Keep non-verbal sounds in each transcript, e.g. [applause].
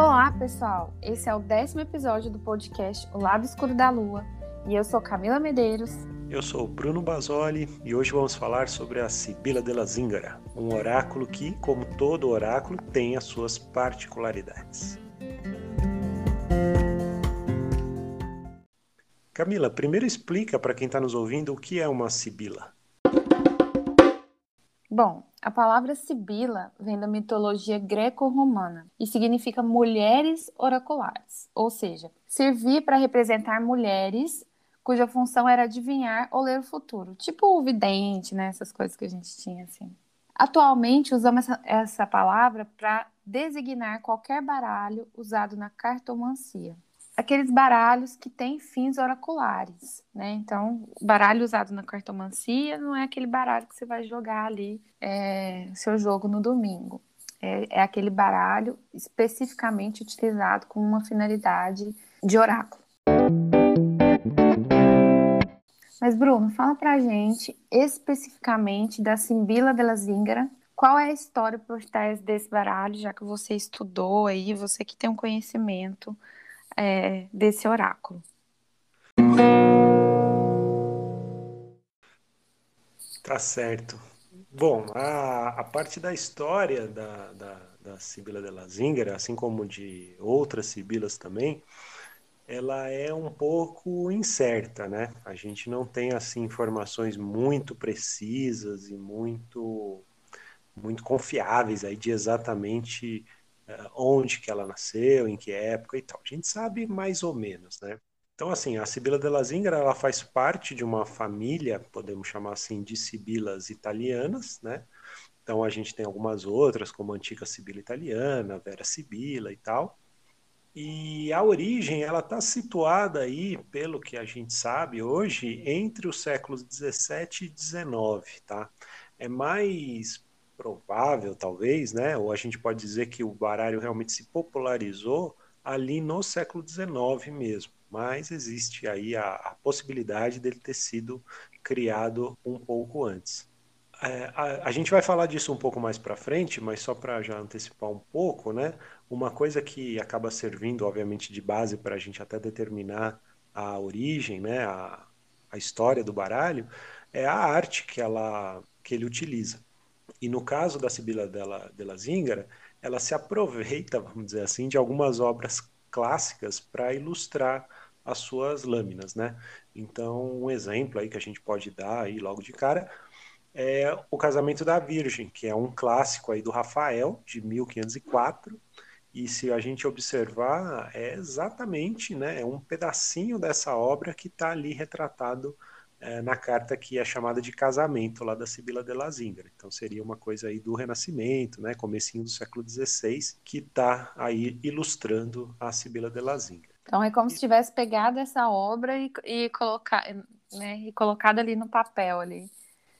Olá, pessoal! Esse é o décimo episódio do podcast O Lado Escuro da Lua e eu sou Camila Medeiros. Eu sou Bruno Basoli e hoje vamos falar sobre a Sibila de la Zingara, um oráculo que, como todo oráculo, tem as suas particularidades. Camila, primeiro explica para quem está nos ouvindo o que é uma sibila. Bom, a palavra sibila vem da mitologia greco-romana e significa mulheres oraculares, ou seja, servir para representar mulheres cuja função era adivinhar ou ler o futuro, tipo o vidente, né, essas coisas que a gente tinha assim. Atualmente usamos essa, essa palavra para designar qualquer baralho usado na cartomancia aqueles baralhos que têm fins oraculares, né? Então, o baralho usado na cartomancia não é aquele baralho que você vai jogar ali é, seu jogo no domingo. É, é, aquele baralho especificamente utilizado com uma finalidade de oráculo. Mas, Bruno, fala pra gente especificamente da Simbila de la Zingara. Qual é a história por trás desse baralho, já que você estudou aí, você que tem um conhecimento é, desse oráculo. Tá certo. Bom, a, a parte da história da, da, da Sibila de la Zingara, assim como de outras sibilas também, ela é um pouco incerta, né? A gente não tem assim informações muito precisas e muito muito confiáveis aí de exatamente onde que ela nasceu, em que época e tal. A gente sabe mais ou menos, né? Então, assim, a Sibila della Zingara, ela faz parte de uma família, podemos chamar assim, de sibilas italianas, né? Então, a gente tem algumas outras, como a antiga Sibila italiana, Vera Sibila e tal. E a origem, ela está situada aí, pelo que a gente sabe hoje, entre os séculos 17 e 19, tá? É mais provável, talvez, né? Ou a gente pode dizer que o baralho realmente se popularizou ali no século XIX mesmo. Mas existe aí a, a possibilidade dele ter sido criado um pouco antes. É, a, a, gente vai falar disso um pouco mais para frente, mas só para já antecipar um pouco, né? Uma coisa que acaba servindo, obviamente, de base para a gente até determinar a origem, né? A, a história do baralho é a arte que ela que ele utiliza. E no caso da Sibila della, della Zingara, ela se aproveita, vamos dizer assim, de algumas obras clássicas para ilustrar as suas lâminas, né? Então, um exemplo aí que a gente pode dar aí logo de cara é o Casamento da Virgem, que é um clássico aí do Rafael, de 1504, e se a gente observar, é exatamente, né, é um pedacinho dessa obra que está ali retratado é, na carta que é chamada de casamento lá da Sibila de la Zingara. Então seria uma coisa aí do Renascimento, né, comecinho do século XVI, que está aí ilustrando a Sibila de la Zingara. Então é como se tivesse pegado essa obra e, e, colocar, né, e colocado ali no papel ali.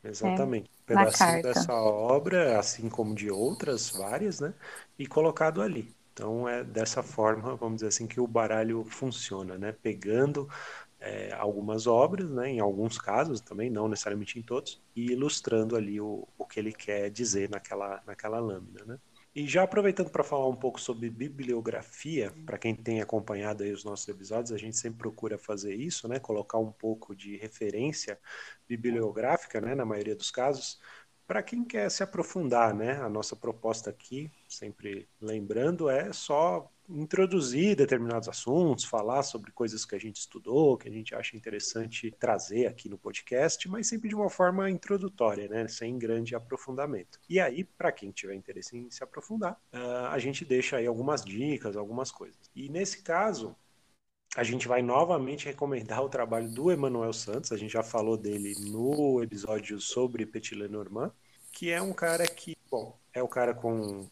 Exatamente. Né, um pedacinho dessa obra, assim como de outras várias, né, e colocado ali. Então é dessa forma, vamos dizer assim, que o baralho funciona, né? Pegando é, algumas obras, né, em alguns casos também, não necessariamente em todos, e ilustrando ali o, o que ele quer dizer naquela, naquela lâmina. Né? E já aproveitando para falar um pouco sobre bibliografia, para quem tem acompanhado os nossos episódios, a gente sempre procura fazer isso, né, colocar um pouco de referência bibliográfica, né, na maioria dos casos, para quem quer se aprofundar, né? A nossa proposta aqui, sempre lembrando, é só introduzir determinados assuntos, falar sobre coisas que a gente estudou, que a gente acha interessante trazer aqui no podcast, mas sempre de uma forma introdutória, né? Sem grande aprofundamento. E aí, para quem tiver interesse em se aprofundar, uh, a gente deixa aí algumas dicas, algumas coisas. E nesse caso, a gente vai novamente recomendar o trabalho do Emanuel Santos, a gente já falou dele no episódio sobre Petit Lenormand, que é um cara que, bom, é o cara com,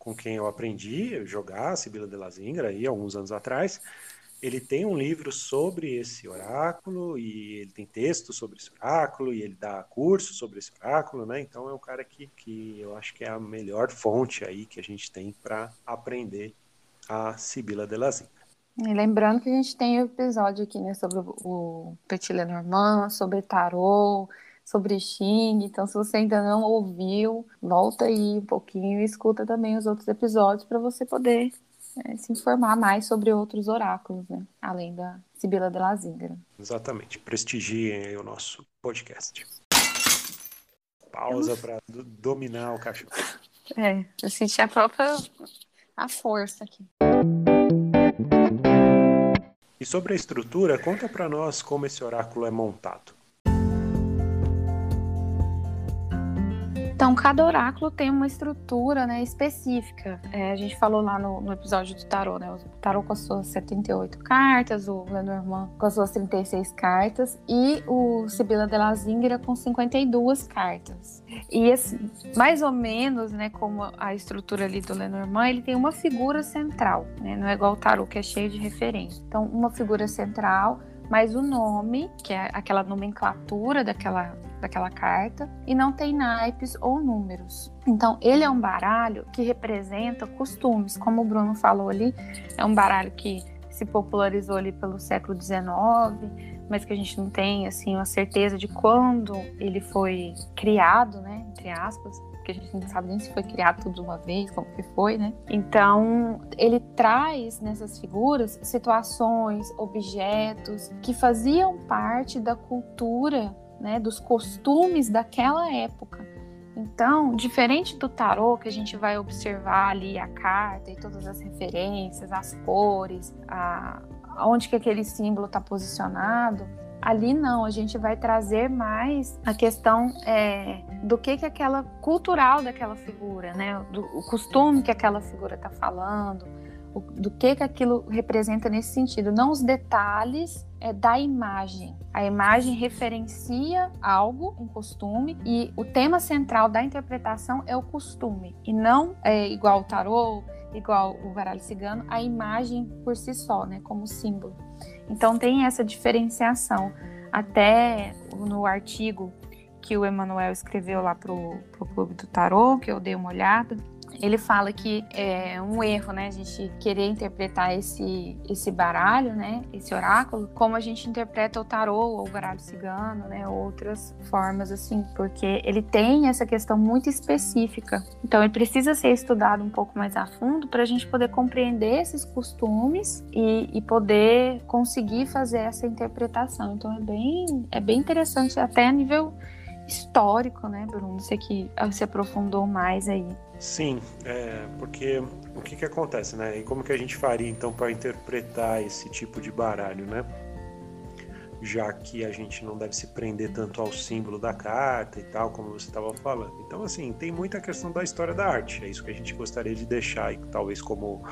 com quem eu aprendi a jogar Sibila de la Zingra aí alguns anos atrás. Ele tem um livro sobre esse oráculo e ele tem texto sobre esse oráculo e ele dá curso sobre esse oráculo, né? Então é um cara que, que eu acho que é a melhor fonte aí que a gente tem para aprender a Sibila de la Zingra. E lembrando que a gente tem um episódio aqui, né, sobre o Petit Lenormand, sobre tarô, sobre Xing. Então, se você ainda não ouviu, volta aí um pouquinho e escuta também os outros episódios para você poder é, se informar mais sobre outros oráculos, né? Além da Sibila de la Zingara. Exatamente. Prestigiem o nosso podcast. Pausa para dominar o cachorro. É, eu senti a própria a força aqui. E sobre a estrutura, conta para nós como esse oráculo é montado. Então, cada oráculo tem uma estrutura né, específica. É, a gente falou lá no, no, episódio do tarô, né? O tarô com as suas 78 cartas, o Lenormand com as suas 36 cartas e o Sibila de la Zingra com 52 cartas. E esse, mais ou menos, né, como a estrutura ali do Lenormand, ele tem uma figura central, né? Não é igual o tarô que é cheio de referência. Então, uma figura central mas o nome, que é aquela nomenclatura daquela, daquela carta, e não tem naipes ou números. Então, ele é um baralho que representa costumes, como o Bruno falou ali, é um baralho que se popularizou ali pelo século XIX, mas que a gente não tem assim uma certeza de quando ele foi criado, né, entre aspas porque a gente não sabe nem se foi criado tudo de uma vez, como que foi, né? Então, ele traz nessas figuras situações, objetos que faziam parte da cultura, né, dos costumes daquela época. Então, diferente do tarô, que a gente vai observar ali a carta e todas as referências, as cores, a, onde que aquele símbolo está posicionado, Ali não, a gente vai trazer mais a questão é, do que que aquela cultural daquela figura, né? Do, o costume que aquela figura está falando, do que que aquilo representa nesse sentido, não os detalhes é, da imagem. A imagem referencia algo, um costume, e o tema central da interpretação é o costume, e não é igual o tarô, igual o baralho cigano, a imagem por si só, né, como símbolo. Então tem essa diferenciação. Até no artigo que o Emanuel escreveu lá para o Clube do Tarô, que eu dei uma olhada, ele fala que é um erro, né, a gente querer interpretar esse, esse baralho, né, esse oráculo, como a gente interpreta o tarô ou o baralho cigano, né, outras formas assim, porque ele tem essa questão muito específica. Então ele precisa ser estudado um pouco mais a fundo para a gente poder compreender esses costumes e, e poder conseguir fazer essa interpretação. Então é bem, é bem interessante até a nível histórico, né, Bruno? Você que se aprofundou mais aí. Sim, é, porque o que, que acontece, né? E como que a gente faria então para interpretar esse tipo de baralho, né? Já que a gente não deve se prender tanto ao símbolo da carta e tal, como você estava falando. Então, assim, tem muita questão da história da arte. É isso que a gente gostaria de deixar aí, talvez como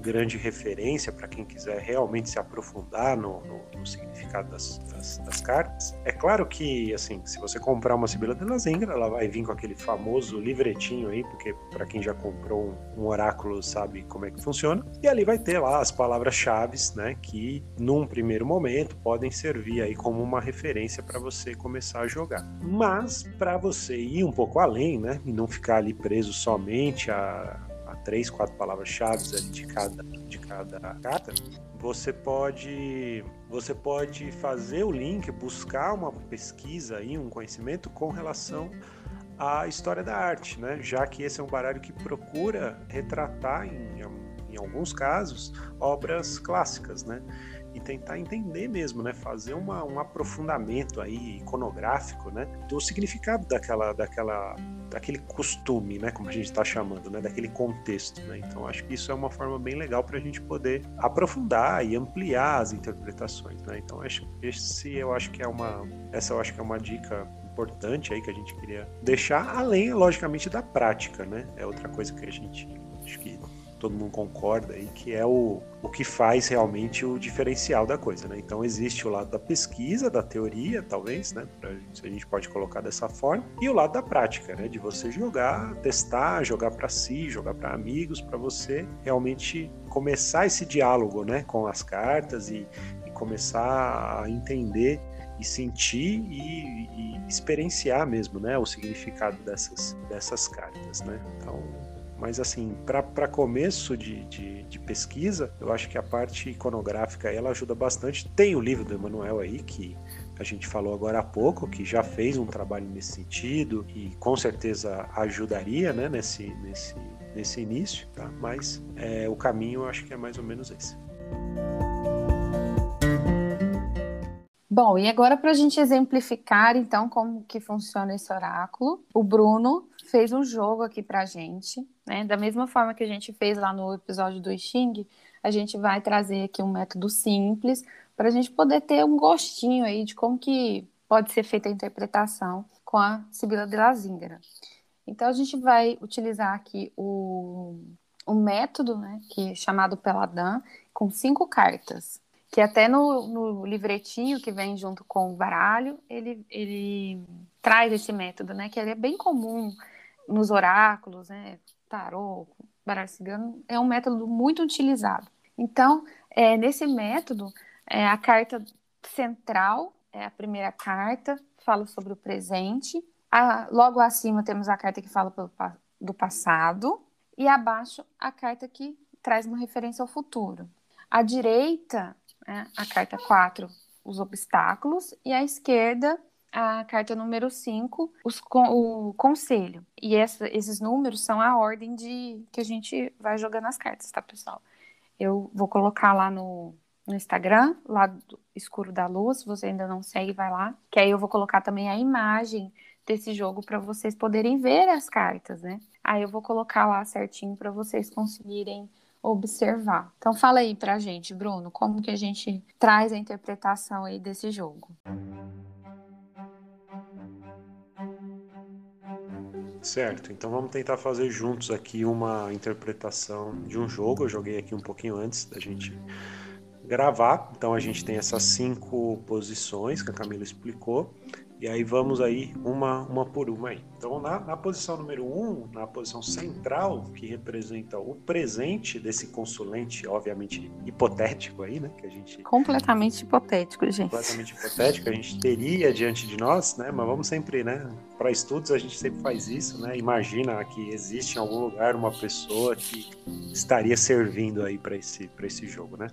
grande referência para quem quiser realmente se aprofundar no, no, no significado das, das, das, cartas. É claro que, assim, se você comprar uma Sibila de Lazengra, ela vai vir com aquele famoso livretinho aí, porque para quem já comprou um, um, oráculo sabe como é que funciona. E ali vai ter lá as palavras-chave, né, que num primeiro momento podem servir aí como uma referência para você começar a jogar. Mas para você ir um pouco além, né, e não ficar ali preso somente a três, quatro palavras-chave de cada, de cada carta, você pode você pode fazer o link, buscar uma pesquisa e um conhecimento com relação à história da arte, né? Já que esse é um baralho que procura retratar em, em alguns casos obras clássicas, né? E tentar entender mesmo, né? Fazer uma, um aprofundamento aí iconográfico, né? Do significado daquela, daquela, daquele costume, né? Como a gente está chamando, né? Daquele contexto, né? Então acho que isso é uma forma bem legal para a gente poder aprofundar e ampliar as interpretações, né? Então acho, esse eu acho que é uma, essa eu acho que é uma dica importante aí que a gente queria deixar, além logicamente da prática, né? É outra coisa que a gente acho que todo mundo concorda aí, que é o, o que faz realmente o diferencial da coisa, né? Então existe o lado da pesquisa, da teoria, talvez, né? Pra, se a gente pode colocar dessa forma, e o lado da prática, né? De você jogar, testar, jogar para si, jogar para amigos, para você realmente começar esse diálogo, né? Com as cartas e, e começar a entender e sentir e, e, experienciar mesmo, né? O significado dessas, dessas cartas, né? Então mas, assim, para começo de, de, de, pesquisa, eu acho que a parte iconográfica ela ajuda bastante. Tem o livro do Emanuel aí, que a gente falou agora há pouco, que já fez um trabalho nesse sentido e com certeza ajudaria né, nesse, nesse, nesse início, tá? Mas é, o caminho eu acho que é mais ou menos esse. Bom, e agora para a gente exemplificar então como que funciona esse oráculo, o Bruno fez um jogo aqui para a gente, né? Da mesma forma que a gente fez lá no episódio do Xing, a gente vai trazer aqui um método simples para a gente poder ter um gostinho aí de como que pode ser feita a interpretação com a Sibila de la Zingara. Então a gente vai utilizar aqui o, o método, né, que é chamado Peladan, com cinco cartas que até no, no, livretinho que vem junto com o baralho, ele, ele traz esse método, né? Que ele é bem comum nos oráculos, né? Tarô, baralho cigano, é um método muito utilizado. Então, é, nesse método, é, a carta central é a primeira carta, fala sobre o presente. A, logo acima temos a carta que fala pelo, do passado, e abaixo a carta que traz uma referência ao futuro. À direita né, a carta 4, os obstáculos, e à esquerda, a carta número 5, os, o conselho. E essa, esses números são a ordem de que a gente vai jogando as cartas, tá, pessoal? Eu vou colocar lá no, no Instagram, lá Escuro da Luz, se você ainda não segue, vai lá. Que aí eu vou colocar também a imagem desse jogo para vocês poderem ver as cartas, né? Aí eu vou colocar lá certinho para vocês conseguirem observar. Então fala aí pra gente, Bruno, como que a gente traz a interpretação aí desse jogo. Certo, então vamos tentar fazer juntos aqui uma interpretação de um jogo. Eu joguei aqui um pouquinho antes da gente gravar. Então a gente tem essas cinco posições que a Camila explicou. E aí vamos aí uma, uma por uma aí. Então na, na posição número um, na posição central, que representa o presente desse consulente, obviamente hipotético aí, né? Que a gente. Completamente hipotético, gente. Completamente hipotético, a gente teria diante de nós, né? Mas vamos sempre, né? Para estudos a gente sempre faz isso, né? Imagina que existe em algum lugar uma pessoa que estaria servindo aí para esse, esse jogo, né?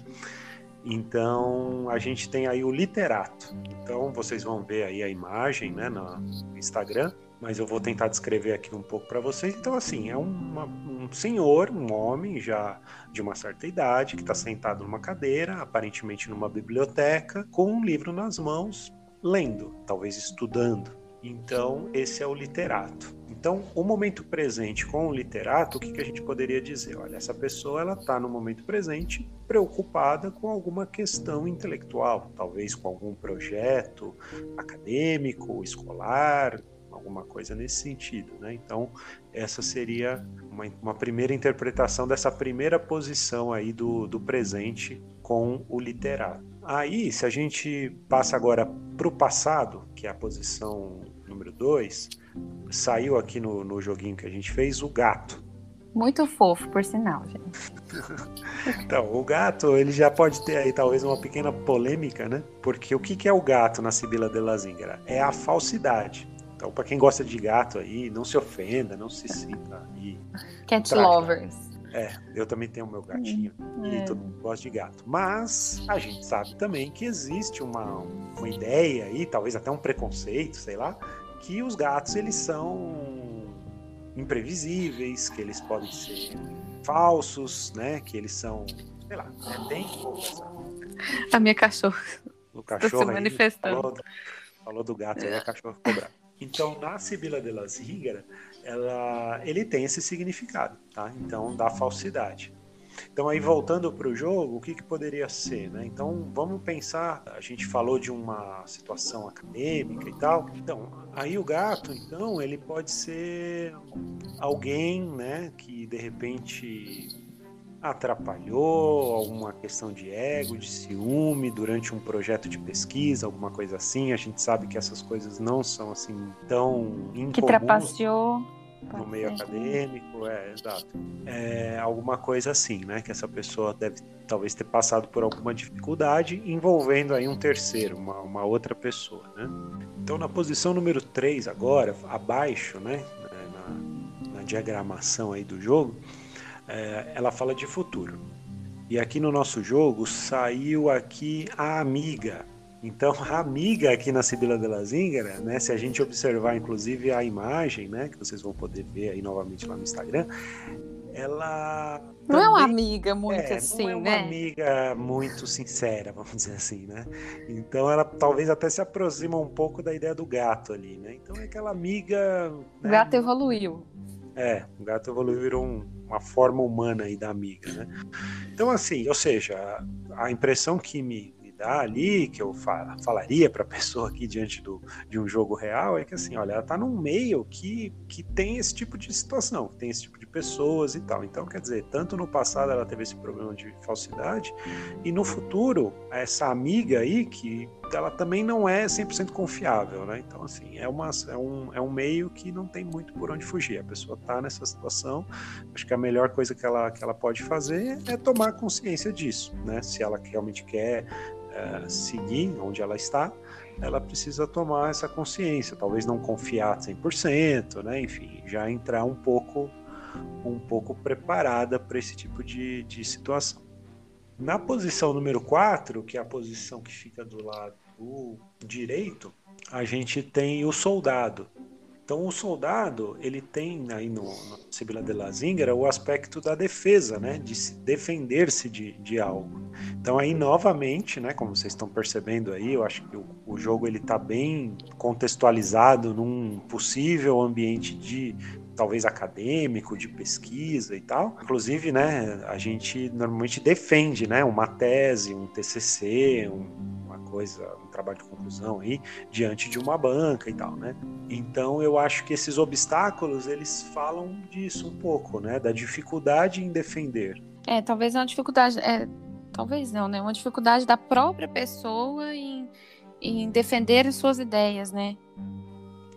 Então a gente tem aí o literato. Então vocês vão ver aí a imagem, né, no Instagram, mas eu vou tentar descrever aqui um pouco para vocês. Então assim é uma, um senhor, um homem já de uma certa idade que está sentado numa cadeira, aparentemente numa biblioteca, com um livro nas mãos, lendo, talvez estudando. Então esse é o literato. Então, o momento presente com o literato, o que, que a gente poderia dizer? Olha, essa pessoa ela está no momento presente preocupada com alguma questão intelectual, talvez com algum projeto acadêmico, escolar, alguma coisa nesse sentido, né? Então, essa seria uma, uma primeira interpretação dessa primeira posição aí do, do presente com o literato. Aí, se a gente passa agora para o passado, que é a posição número 2, saiu aqui no, no joguinho que a gente fez o gato. Muito fofo, por sinal, gente. [laughs] então, o gato, ele já pode ter aí talvez uma pequena polêmica, né? Porque o que, que é o gato na Sibila de la Zingara? É a falsidade. Então, para quem gosta de gato aí, não se ofenda, não se sinta aí. Cat lovers. É, eu também tenho meu gatinho hum, e é. todo mundo gosta de gato. Mas a gente sabe também que existe uma, uma ideia aí, talvez até um preconceito, sei lá, que os gatos eles são imprevisíveis, que eles podem ser falsos, né? Que eles são, sei lá, é bem A minha cachorra. O cachorro se manifestando. Falou, falou, do gato, aí a cachorra ficou brava. Então, na Sibila de las Hígara, ela, ele tem esse significado, tá? Então, da falsidade. Então, aí voltando para o jogo, o que, que poderia ser? Né? Então, vamos pensar, a gente falou de uma situação acadêmica e tal. Então, aí o gato, então, ele pode ser alguém né, que de repente atrapalhou, alguma questão de ego, de ciúme durante um projeto de pesquisa, alguma coisa assim. A gente sabe que essas coisas não são assim tão incomuns. Que trapaceou no meio acadêmico, é, exato. É, alguma coisa assim, né? Que essa pessoa deve talvez ter passado por alguma dificuldade envolvendo aí um terceiro, uma, uma outra pessoa, né? Então, na posição número 3 agora, abaixo, né? Na, na diagramação aí do jogo, é, ela fala de futuro. E aqui no nosso jogo saiu aqui a amiga, então, a amiga aqui na Sibila de la Zingara, né, se a gente observar inclusive a imagem, né, que vocês vão poder ver aí novamente lá no Instagram, ela não também, é uma amiga muito é, assim, não é uma né? amiga muito sincera, [laughs] vamos dizer assim, né? Então ela talvez até se aproxima um pouco da ideia do gato ali, né? Então é aquela amiga. Né? O gato evoluiu. É, o gato evoluiu virou um, uma forma humana aí da amiga, né? Então assim, ou seja, a impressão que me dá ali, que eu fala, falaria para a pessoa aqui diante do, de um jogo real, é que assim, olha, ela está num meio que, que tem esse tipo de situação, tem esse tipo de pessoas e tal. Então, quer dizer, tanto no passado ela teve esse problema de falsidade, e no futuro, essa amiga aí, que ela também não é 100% confiável, né? Então, assim, é, uma, é, um, é um meio que não tem muito por onde fugir. A pessoa está nessa situação, acho que a melhor coisa que ela, que ela pode fazer é tomar consciência disso, né? Se ela realmente quer é, seguir onde ela está, ela precisa tomar essa consciência, talvez não confiar 100%, né? enfim, já entrar um pouco, um pouco preparada para esse tipo de, de situação. Na posição número 4, que é a posição que fica do lado direito, a gente tem o soldado. Então, o soldado, ele tem aí no, no Sibila de la Zingara o aspecto da defesa, né? De se defender-se de, de algo. Então, aí, novamente, né? Como vocês estão percebendo aí, eu acho que o, o jogo ele está bem contextualizado num possível ambiente de talvez acadêmico, de pesquisa e tal. Inclusive, né, a gente normalmente defende, né, uma tese, um TCC, um, coisa, um trabalho de conclusão aí, diante de uma banca e tal, né? Então eu acho que esses obstáculos, eles falam disso um pouco, né? Da dificuldade em defender. É, talvez é uma dificuldade, é, talvez não, né? Uma dificuldade da própria pessoa em, em defender suas ideias, né?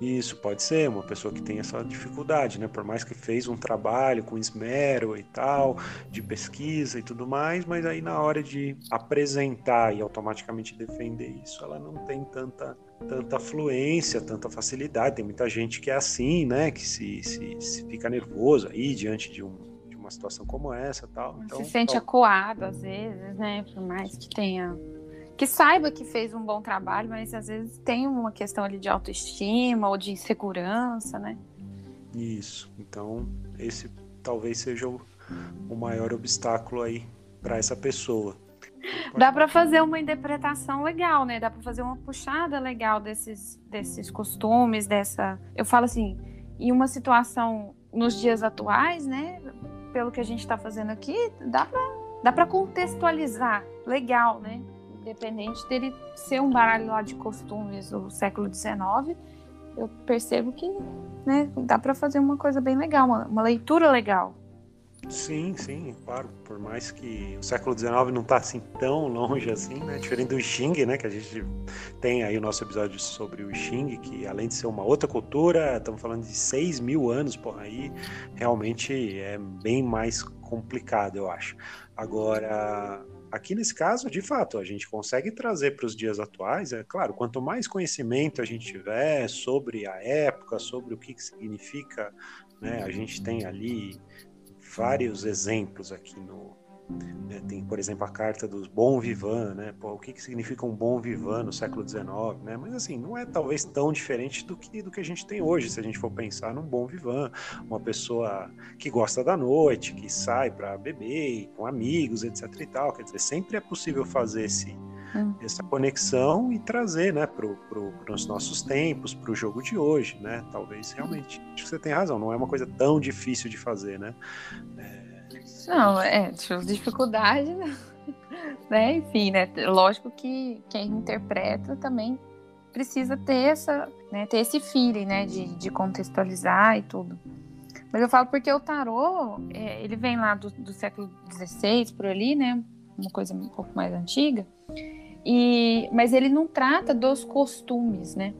Isso pode ser uma pessoa que tem essa dificuldade, né? Por mais que fez um trabalho com esmero e tal, de pesquisa e tudo mais, mas aí na hora de apresentar e automaticamente defender isso, ela não tem tanta tanta fluência, tanta facilidade. Tem muita gente que é assim, né? Que se, se, se fica nervoso aí diante de um de uma situação como essa, tal. Então, se sente tal... acuado às vezes, né? Por mais que tenha que saiba que fez um bom trabalho, mas às vezes tem uma questão ali de autoestima ou de insegurança, né? Isso. Então, esse talvez seja o, o maior obstáculo aí para essa pessoa. Dá para fazer uma interpretação legal, né? Dá para fazer uma puxada legal desses, desses costumes, dessa. Eu falo assim, em uma situação nos dias atuais, né? Pelo que a gente está fazendo aqui, dá para dá para contextualizar legal, né? Independente dele ser um baralho lá de costumes do século XIX, eu percebo que né, dá para fazer uma coisa bem legal, uma, uma, leitura legal. Sim, sim, claro. Por mais que o século XIX não está assim tão longe assim, né? Diferente do Xing, né? Que a gente tem aí o nosso episódio sobre o Xing, que além de ser uma outra cultura, estamos falando de 6 mil anos por aí, realmente é bem mais complicado, eu acho. Agora, Aqui nesse caso, de fato, a gente consegue trazer para os dias atuais, é claro, quanto mais conhecimento a gente tiver sobre a época, sobre o que, que significa, né, a gente tem ali vários exemplos aqui no, né? Tem, por exemplo, a carta dos bom vivant, né? Pô, o que, que significa um bom vivant no século XIX, né? Mas assim, não é talvez tão diferente do que, do que a gente tem hoje, se a gente for pensar num bom vivant, uma pessoa que gosta da noite, que sai para beber com amigos, etc e tal. Quer dizer, sempre é possível fazer esse, hum. essa conexão e trazer, né, para pro, os nossos tempos, para o jogo de hoje, né? Talvez realmente. Acho que você tem razão, não é uma coisa tão difícil de fazer, né? É, não, é, dificuldade, [laughs] né? Enfim, né? Lógico que quem interpreta também precisa ter essa, né, ter esse feeling, né, de, de contextualizar e tudo. Mas eu falo porque o tarô, é, ele vem lá do, do século XVI, por ali, né, uma coisa um pouco mais antiga, e, mas ele não trata dos costumes, né?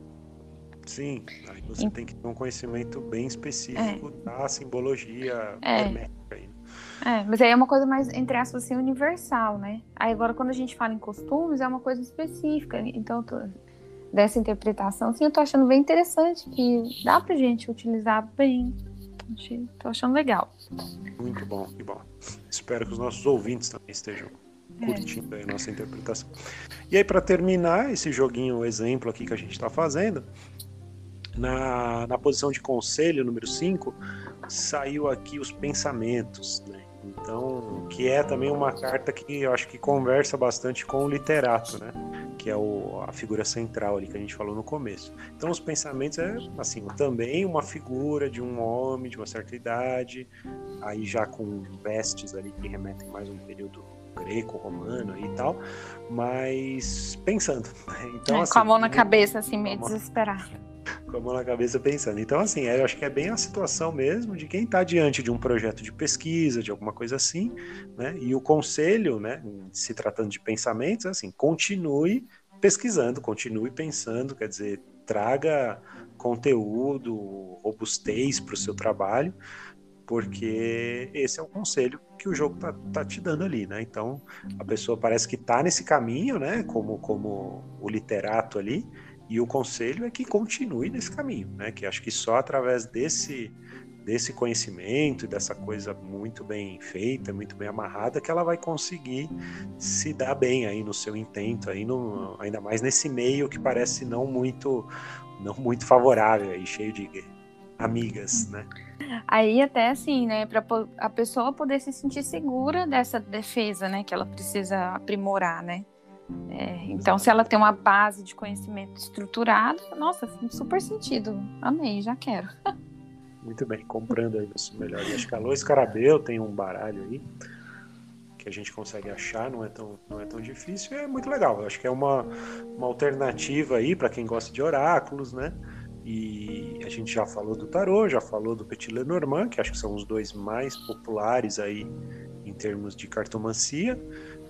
Sim, aí você tem que ter um conhecimento bem específico é. da simbologia é. hermética. É, mas aí é uma coisa mais, entre aspas, assim, universal, né? Aí agora, quando a gente fala em costumes, é uma coisa específica. Então, tô, dessa interpretação, assim, eu tô achando bem interessante que dá pra gente utilizar bem. Tô achando legal. Muito bom, que bom. Espero que os nossos ouvintes também estejam é. curtindo é. a nossa interpretação. E aí, para terminar esse joguinho, o exemplo aqui que a gente está fazendo, Na, na posição de conselho, número 5, saiu aqui os pensamentos, né? Então, que é também uma carta que eu acho que conversa bastante com o literato, né? Que é o, a figura central ali que a gente falou no começo. Então, os pensamentos é, assim, também uma figura de um homem de uma certa idade, aí já com vestes ali que remetem mais a um período greco-romano e tal, mas pensando. Né? Então, é, assim, com a mão na cabeça, assim, meio desesperado com a mão na cabeça pensando. Então, assim, eu acho que é bem a situação mesmo de quem está diante de um projeto de pesquisa, de alguma coisa assim, né? E o conselho, né, se tratando de pensamentos, é assim, continue pesquisando, continue pensando, quer dizer, traga conteúdo, robustez para o seu trabalho, porque esse é o conselho que o jogo tá, tá te dando ali, né? Então a pessoa parece que tá nesse caminho, né? Como, como o literato ali, e o conselho é que continue nesse caminho, né? Que acho que só através desse desse conhecimento e dessa coisa muito bem feita, muito bem amarrada, que ela vai conseguir se dar bem aí no seu intento, aí no, ainda mais nesse meio que parece não muito não muito favorável aí, cheio de amigas, né? Aí até assim, né, para a pessoa poder se sentir segura dessa defesa, né, que ela precisa aprimorar, né? É, então, se ela tem uma base de conhecimento estruturado, nossa, super sentido. Amei, já quero. [laughs] Muito bem, comprando aí nosso melhor. Acho que a Lois Carabel tem um baralho aí que a gente consegue achar, não é tão, não é tão difícil é muito legal. Eu acho que é uma, uma alternativa aí para quem gosta de oráculos, né? E a gente já falou do tarô, já falou do Petit Lenormand, que acho que são os dois mais populares aí em termos de cartomancia.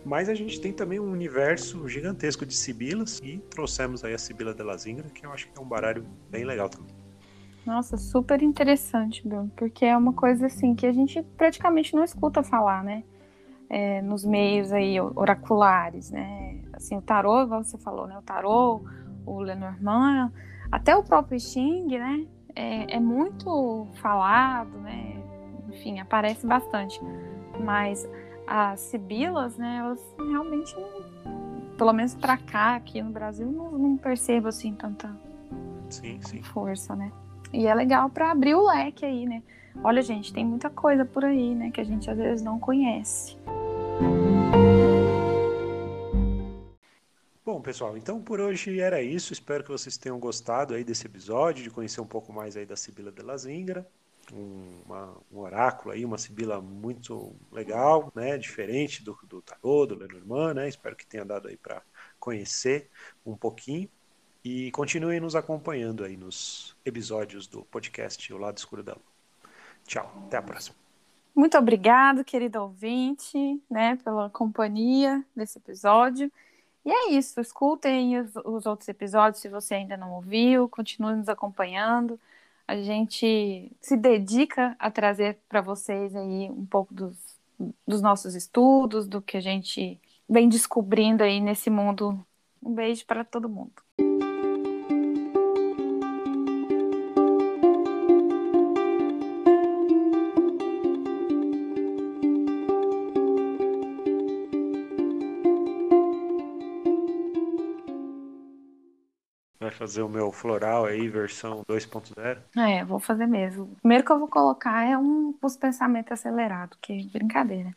Mas a gente tem também um universo gigantesco de sibilas e trouxemos aí a Sibila de la Zingra, que eu acho que é um baralho bem legal também. Nossa, super interessante, Bruno, porque é uma coisa assim que a gente praticamente não escuta falar, né? É, nos meios aí oraculares, né? Assim, o tarô, igual você falou, né? O tarô, o Lenormand, até o próprio Xing, né? É, é muito falado, né? Enfim, aparece bastante. Mas as sibilas, né, elas realmente, pelo menos para cá, aqui no Brasil, não, não percebo assim tanta sim, sim. força, né? E é legal para abrir o leque aí, né? Olha, gente, tem muita coisa por aí, né, que a gente às vezes não conhece. Bom, pessoal, então por hoje era isso. Espero que vocês tenham gostado aí desse episódio, de conhecer um pouco mais aí da Sibila de la Zingra um, uma, um oráculo aí, uma sibila muito legal, né? Diferente do, do tarô, do Lenormand, né? Espero que tenha dado aí para conhecer um pouquinho. E continuem nos acompanhando aí nos episódios do podcast O Lado Escuro da Lua. Tchau, até a próxima. Muito obrigado, querido ouvinte, né, pela companhia desse episódio. E é isso, escutem os, os outros episódios se você ainda não ouviu, continue nos acompanhando a gente se dedica a trazer para vocês aí um pouco dos, dos nossos estudos, do que a gente vem descobrindo aí nesse mundo. Um beijo para todo mundo. Fazer o meu floral aí, versão 2.0? É, vou fazer mesmo. O primeiro que eu vou colocar é um os pensamentos acelerados, que é brincadeira.